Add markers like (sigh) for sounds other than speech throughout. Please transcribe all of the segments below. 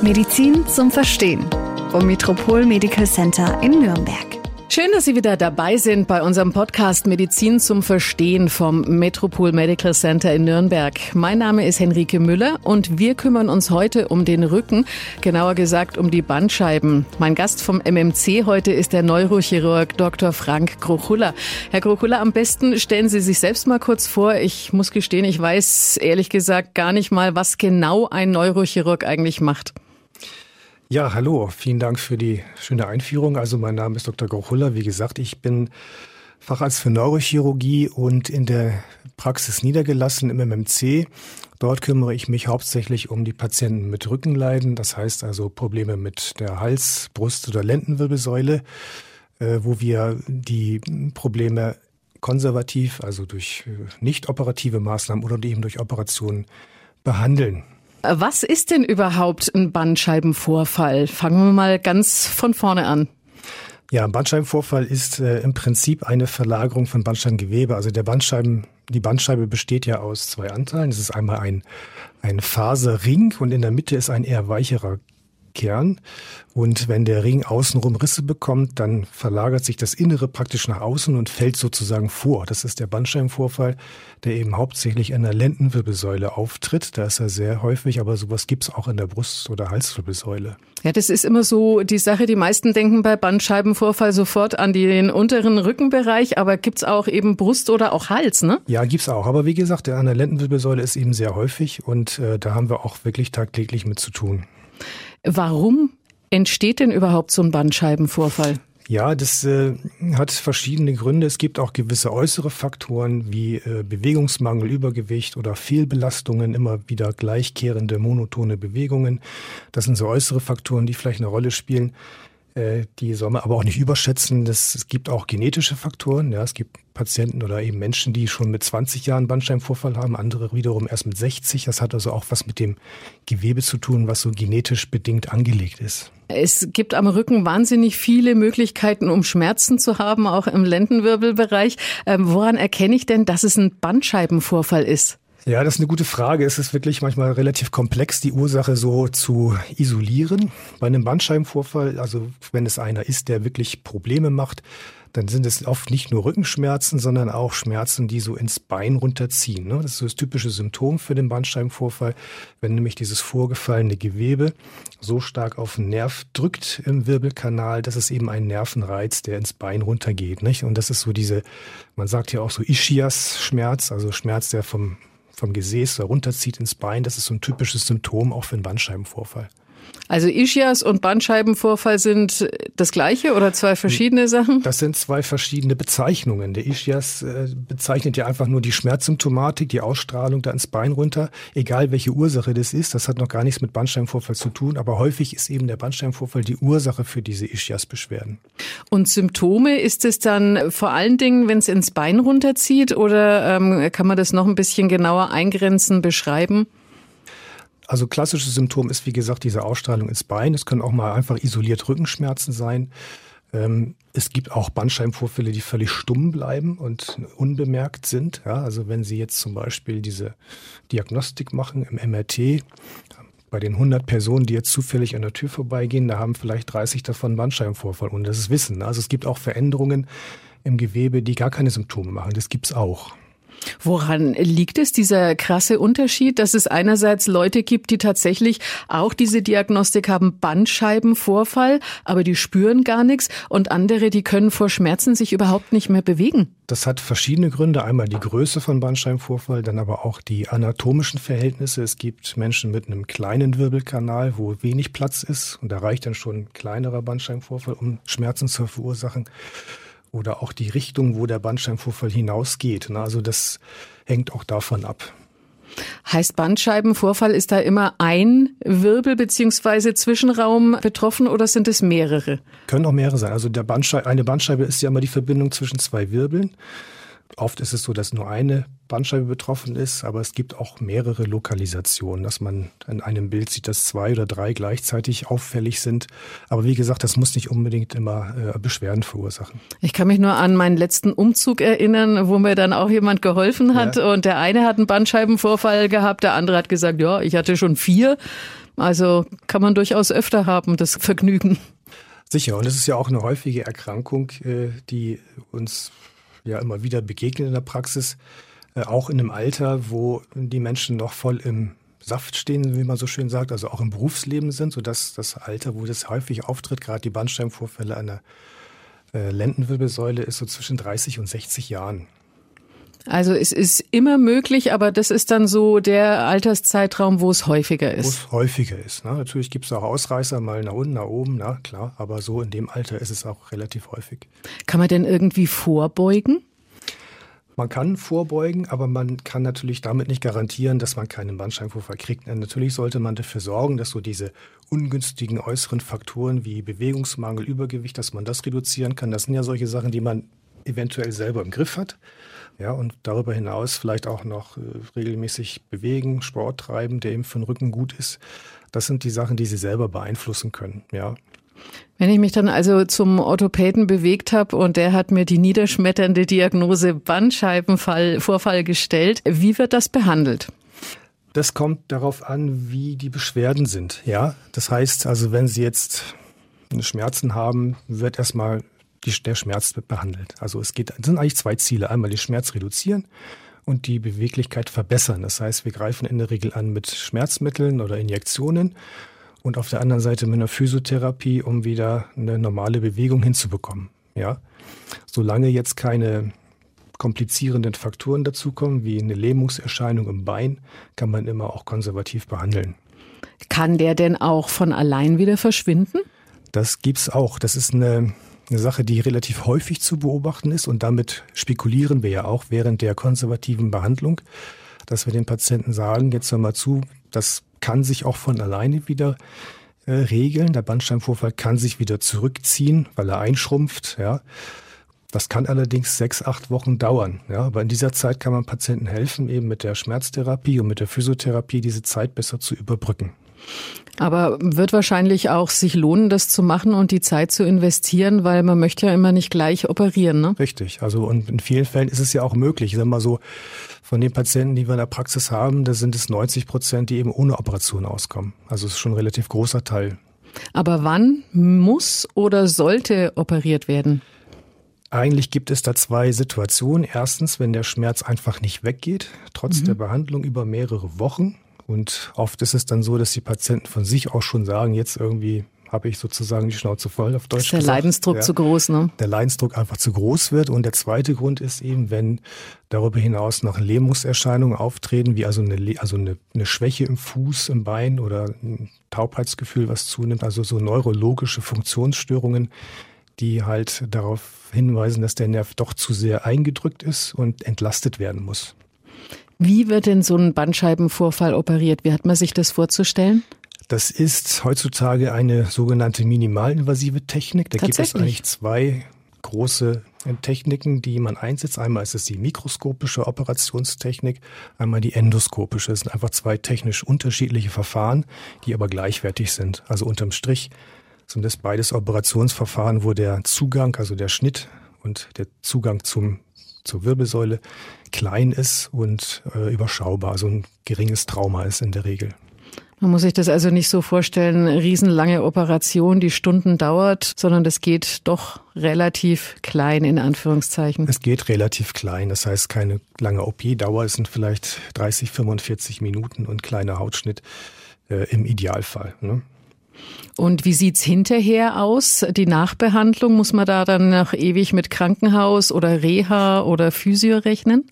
Medizin zum Verstehen vom Metropol Medical Center in Nürnberg. Schön, dass Sie wieder dabei sind bei unserem Podcast Medizin zum Verstehen vom Metropol Medical Center in Nürnberg. Mein Name ist Henrike Müller und wir kümmern uns heute um den Rücken, genauer gesagt um die Bandscheiben. Mein Gast vom MMC heute ist der Neurochirurg Dr. Frank Krochulla. Herr Krochulla, am besten stellen Sie sich selbst mal kurz vor. Ich muss gestehen, ich weiß ehrlich gesagt gar nicht mal, was genau ein Neurochirurg eigentlich macht. Ja, hallo, vielen Dank für die schöne Einführung. Also mein Name ist Dr. Grochuller. Wie gesagt, ich bin Facharzt für Neurochirurgie und in der Praxis niedergelassen im MMC. Dort kümmere ich mich hauptsächlich um die Patienten mit Rückenleiden, das heißt also Probleme mit der Hals-, Brust- oder Lendenwirbelsäule, äh, wo wir die Probleme konservativ, also durch äh, nicht operative Maßnahmen oder eben durch Operationen behandeln. Was ist denn überhaupt ein Bandscheibenvorfall? Fangen wir mal ganz von vorne an. Ja, ein Bandscheibenvorfall ist äh, im Prinzip eine Verlagerung von Bandscheibengewebe. Also der Bandscheiben, die Bandscheibe besteht ja aus zwei Anteilen. Es ist einmal ein, ein Faserring und in der Mitte ist ein eher weicherer Kern. Und wenn der Ring außenrum Risse bekommt, dann verlagert sich das Innere praktisch nach außen und fällt sozusagen vor. Das ist der Bandscheibenvorfall, der eben hauptsächlich in der Lendenwirbelsäule auftritt. Da ist er sehr häufig, aber sowas gibt's auch in der Brust- oder Halswirbelsäule. Ja, das ist immer so die Sache. Die meisten denken bei Bandscheibenvorfall sofort an den unteren Rückenbereich, aber gibt's auch eben Brust oder auch Hals, ne? Ja, gibt's auch. Aber wie gesagt, der an der Lendenwirbelsäule ist eben sehr häufig und äh, da haben wir auch wirklich tagtäglich mit zu tun. Warum entsteht denn überhaupt so ein Bandscheibenvorfall? Ja, das äh, hat verschiedene Gründe. Es gibt auch gewisse äußere Faktoren wie äh, Bewegungsmangel, Übergewicht oder Fehlbelastungen, immer wieder gleichkehrende monotone Bewegungen. Das sind so äußere Faktoren, die vielleicht eine Rolle spielen. Äh, die soll man aber auch nicht überschätzen. Das, es gibt auch genetische Faktoren. Ja, es gibt Patienten oder eben Menschen, die schon mit 20 Jahren Bandscheibenvorfall haben, andere wiederum erst mit 60. Das hat also auch was mit dem Gewebe zu tun, was so genetisch bedingt angelegt ist. Es gibt am Rücken wahnsinnig viele Möglichkeiten, um Schmerzen zu haben, auch im Lendenwirbelbereich. Ähm, woran erkenne ich denn, dass es ein Bandscheibenvorfall ist? Ja, das ist eine gute Frage. Es ist wirklich manchmal relativ komplex, die Ursache so zu isolieren. Bei einem Bandscheibenvorfall, also wenn es einer ist, der wirklich Probleme macht, dann sind es oft nicht nur Rückenschmerzen, sondern auch Schmerzen, die so ins Bein runterziehen. Ne? Das ist so das typische Symptom für den Bandscheibenvorfall, wenn nämlich dieses vorgefallene Gewebe so stark auf den Nerv drückt im Wirbelkanal, dass es eben einen Nervenreiz, der ins Bein runtergeht. Und das ist so diese, man sagt ja auch so Ischias-Schmerz, also Schmerz, der vom vom Gesäß runterzieht ins Bein. Das ist so ein typisches Symptom auch für einen Bandscheibenvorfall. Also Ischias und Bandscheibenvorfall sind das gleiche oder zwei verschiedene Sachen? Das sind zwei verschiedene Bezeichnungen. Der Ischias äh, bezeichnet ja einfach nur die Schmerzsymptomatik, die Ausstrahlung da ins Bein runter, egal welche Ursache das ist. Das hat noch gar nichts mit Bandscheibenvorfall zu tun, aber häufig ist eben der Bandscheibenvorfall die Ursache für diese Ischias-Beschwerden. Und Symptome ist es dann vor allen Dingen, wenn es ins Bein runterzieht oder ähm, kann man das noch ein bisschen genauer eingrenzen, beschreiben? Also klassisches Symptom ist, wie gesagt, diese Ausstrahlung ins Bein. Es können auch mal einfach isoliert Rückenschmerzen sein. Ähm, es gibt auch Bandscheibenvorfälle, die völlig stumm bleiben und unbemerkt sind. Ja, also wenn Sie jetzt zum Beispiel diese Diagnostik machen im MRT, bei den 100 Personen, die jetzt zufällig an der Tür vorbeigehen, da haben vielleicht 30 davon Bandscheibenvorfall und das ist Wissen. Also es gibt auch Veränderungen im Gewebe, die gar keine Symptome machen. Das gibt's auch. Woran liegt es, dieser krasse Unterschied, dass es einerseits Leute gibt, die tatsächlich auch diese Diagnostik haben, Bandscheibenvorfall, aber die spüren gar nichts und andere, die können vor Schmerzen sich überhaupt nicht mehr bewegen? Das hat verschiedene Gründe. Einmal die Größe von Bandscheibenvorfall, dann aber auch die anatomischen Verhältnisse. Es gibt Menschen mit einem kleinen Wirbelkanal, wo wenig Platz ist und da reicht dann schon ein kleinerer Bandscheibenvorfall, um Schmerzen zu verursachen oder auch die Richtung, wo der Bandscheibenvorfall hinausgeht. Also das hängt auch davon ab. Heißt Bandscheibenvorfall, ist da immer ein Wirbel beziehungsweise Zwischenraum betroffen oder sind es mehrere? Können auch mehrere sein. Also der Bandscheibe, eine Bandscheibe ist ja immer die Verbindung zwischen zwei Wirbeln. Oft ist es so, dass nur eine Bandscheibe betroffen ist, aber es gibt auch mehrere Lokalisationen, dass man in einem Bild sieht, dass zwei oder drei gleichzeitig auffällig sind. Aber wie gesagt, das muss nicht unbedingt immer äh, Beschwerden verursachen. Ich kann mich nur an meinen letzten Umzug erinnern, wo mir dann auch jemand geholfen hat ja. und der eine hat einen Bandscheibenvorfall gehabt, der andere hat gesagt, ja, ich hatte schon vier. Also kann man durchaus öfter haben, das Vergnügen. Sicher, und es ist ja auch eine häufige Erkrankung, äh, die uns ja immer wieder begegnet in der Praxis, äh, auch in einem Alter, wo die Menschen noch voll im Saft stehen, wie man so schön sagt, also auch im Berufsleben sind, sodass das Alter, wo das häufig auftritt, gerade die Bandscheibenvorfälle an der äh, Lendenwirbelsäule, ist so zwischen 30 und 60 Jahren. Also es ist immer möglich, aber das ist dann so der Alterszeitraum, wo es häufiger ist. Wo es häufiger ist. Ne? Natürlich gibt es auch Ausreißer, mal nach unten, nach oben, na klar, aber so in dem Alter ist es auch relativ häufig. Kann man denn irgendwie vorbeugen? Man kann vorbeugen, aber man kann natürlich damit nicht garantieren, dass man keinen Bandscheibenvorfall kriegt. Natürlich sollte man dafür sorgen, dass so diese ungünstigen äußeren Faktoren wie Bewegungsmangel, Übergewicht, dass man das reduzieren kann. Das sind ja solche Sachen, die man eventuell selber im Griff hat. Ja, und darüber hinaus vielleicht auch noch äh, regelmäßig bewegen, Sport treiben, der eben für den Rücken gut ist. Das sind die Sachen, die Sie selber beeinflussen können. Ja. Wenn ich mich dann also zum Orthopäden bewegt habe und der hat mir die niederschmetternde Diagnose Bandscheibenvorfall gestellt, wie wird das behandelt? Das kommt darauf an, wie die Beschwerden sind. Ja, das heißt also, wenn Sie jetzt Schmerzen haben, wird erstmal die, der Schmerz wird behandelt. Also es geht, es sind eigentlich zwei Ziele. Einmal den Schmerz reduzieren und die Beweglichkeit verbessern. Das heißt, wir greifen in der Regel an mit Schmerzmitteln oder Injektionen und auf der anderen Seite mit einer Physiotherapie, um wieder eine normale Bewegung hinzubekommen. Ja, solange jetzt keine komplizierenden Faktoren dazukommen, wie eine Lähmungserscheinung im Bein, kann man immer auch konservativ behandeln. Kann der denn auch von allein wieder verschwinden? Das gibt's auch. Das ist eine, eine Sache, die relativ häufig zu beobachten ist und damit spekulieren wir ja auch während der konservativen Behandlung, dass wir den Patienten sagen, jetzt hör mal zu, das kann sich auch von alleine wieder äh, regeln. Der Bandscheibenvorfall kann sich wieder zurückziehen, weil er einschrumpft. Ja. Das kann allerdings sechs, acht Wochen dauern. Ja. Aber in dieser Zeit kann man Patienten helfen, eben mit der Schmerztherapie und mit der Physiotherapie diese Zeit besser zu überbrücken. Aber wird wahrscheinlich auch sich lohnen, das zu machen und die Zeit zu investieren, weil man möchte ja immer nicht gleich operieren, ne? Richtig. Also und in vielen Fällen ist es ja auch möglich. Ich sag mal so, von den Patienten, die wir in der Praxis haben, da sind es 90 Prozent, die eben ohne Operation auskommen. Also es ist schon ein relativ großer Teil. Aber wann muss oder sollte operiert werden? Eigentlich gibt es da zwei Situationen. Erstens, wenn der Schmerz einfach nicht weggeht, trotz mhm. der Behandlung über mehrere Wochen. Und oft ist es dann so, dass die Patienten von sich auch schon sagen, jetzt irgendwie habe ich sozusagen die Schnauze voll auf Deutsch. Ist der gesagt. Leidensdruck ja, zu groß, ne? Der Leidensdruck einfach zu groß wird. Und der zweite Grund ist eben, wenn darüber hinaus noch Lähmungserscheinungen auftreten, wie also eine, also eine, eine Schwäche im Fuß, im Bein oder ein Taubheitsgefühl, was zunimmt, also so neurologische Funktionsstörungen, die halt darauf hinweisen, dass der Nerv doch zu sehr eingedrückt ist und entlastet werden muss. Wie wird denn so ein Bandscheibenvorfall operiert? Wie hat man sich das vorzustellen? Das ist heutzutage eine sogenannte minimalinvasive Technik. Da gibt es eigentlich zwei große Techniken, die man einsetzt. Einmal ist es die mikroskopische Operationstechnik, einmal die endoskopische. Es sind einfach zwei technisch unterschiedliche Verfahren, die aber gleichwertig sind. Also unterm Strich sind das beides Operationsverfahren, wo der Zugang, also der Schnitt und der Zugang zum zur Wirbelsäule klein ist und äh, überschaubar, also ein geringes Trauma ist in der Regel. Man muss sich das also nicht so vorstellen, riesenlange Operation, die Stunden dauert, sondern das geht doch relativ klein in Anführungszeichen. Es geht relativ klein, das heißt keine lange OP-Dauer, es sind vielleicht 30, 45 Minuten und kleiner Hautschnitt äh, im Idealfall. Ne? Und wie sieht's hinterher aus? Die Nachbehandlung, muss man da dann noch ewig mit Krankenhaus oder Reha oder Physio rechnen?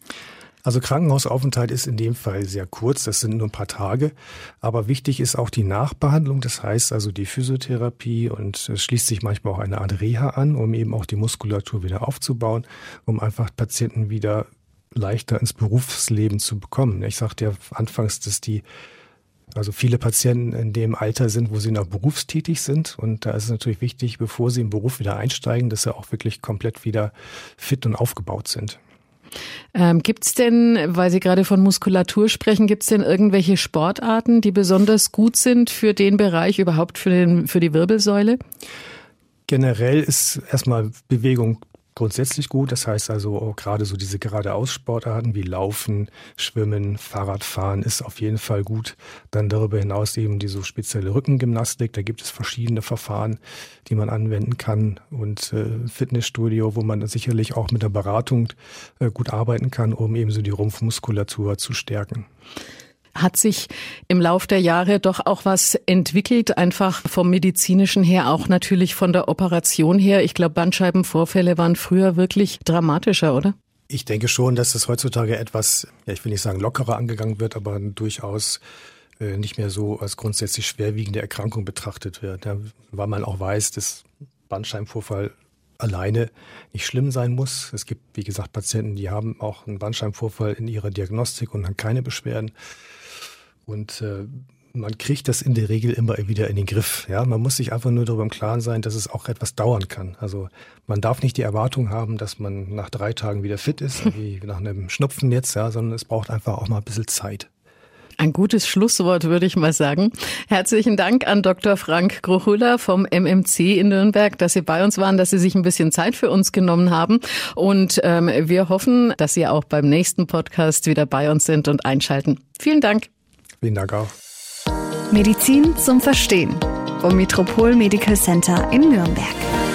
Also Krankenhausaufenthalt ist in dem Fall sehr kurz, das sind nur ein paar Tage. Aber wichtig ist auch die Nachbehandlung, das heißt also die Physiotherapie und es schließt sich manchmal auch eine Art Reha an, um eben auch die Muskulatur wieder aufzubauen, um einfach Patienten wieder leichter ins Berufsleben zu bekommen. Ich sagte ja anfangs, dass die also viele Patienten in dem Alter sind, wo sie noch berufstätig sind. Und da ist es natürlich wichtig, bevor sie im Beruf wieder einsteigen, dass sie auch wirklich komplett wieder fit und aufgebaut sind. Ähm, gibt es denn, weil Sie gerade von Muskulatur sprechen, gibt es denn irgendwelche Sportarten, die besonders gut sind für den Bereich, überhaupt für, den, für die Wirbelsäule? Generell ist erstmal Bewegung grundsätzlich gut. Das heißt also auch gerade so diese geradeaus-Sportarten wie Laufen, Schwimmen, Fahrradfahren ist auf jeden Fall gut. Dann darüber hinaus eben diese spezielle Rückengymnastik. Da gibt es verschiedene Verfahren, die man anwenden kann und äh, Fitnessstudio, wo man sicherlich auch mit der Beratung äh, gut arbeiten kann, um eben so die Rumpfmuskulatur zu stärken hat sich im Lauf der Jahre doch auch was entwickelt, einfach vom medizinischen her, auch natürlich von der Operation her. Ich glaube, Bandscheibenvorfälle waren früher wirklich dramatischer, oder? Ich denke schon, dass es heutzutage etwas, ja, ich will nicht sagen lockerer angegangen wird, aber durchaus äh, nicht mehr so als grundsätzlich schwerwiegende Erkrankung betrachtet wird, ja, weil man auch weiß, dass Bandscheibenvorfall alleine nicht schlimm sein muss. Es gibt, wie gesagt, Patienten, die haben auch einen Bandscheibenvorfall in ihrer Diagnostik und haben keine Beschwerden. Und äh, man kriegt das in der Regel immer wieder in den Griff. Ja, man muss sich einfach nur darüber im Klaren sein, dass es auch etwas dauern kann. Also man darf nicht die Erwartung haben, dass man nach drei Tagen wieder fit ist, (laughs) wie nach einem Schnupfen jetzt, ja, sondern es braucht einfach auch mal ein bisschen Zeit. Ein gutes Schlusswort, würde ich mal sagen. Herzlichen Dank an Dr. Frank Grochulla vom MMC in Nürnberg, dass Sie bei uns waren, dass Sie sich ein bisschen Zeit für uns genommen haben. Und ähm, wir hoffen, dass Sie auch beim nächsten Podcast wieder bei uns sind und einschalten. Vielen Dank. Vielen Dank auch. Medizin zum Verstehen vom Metropol Medical Center in Nürnberg.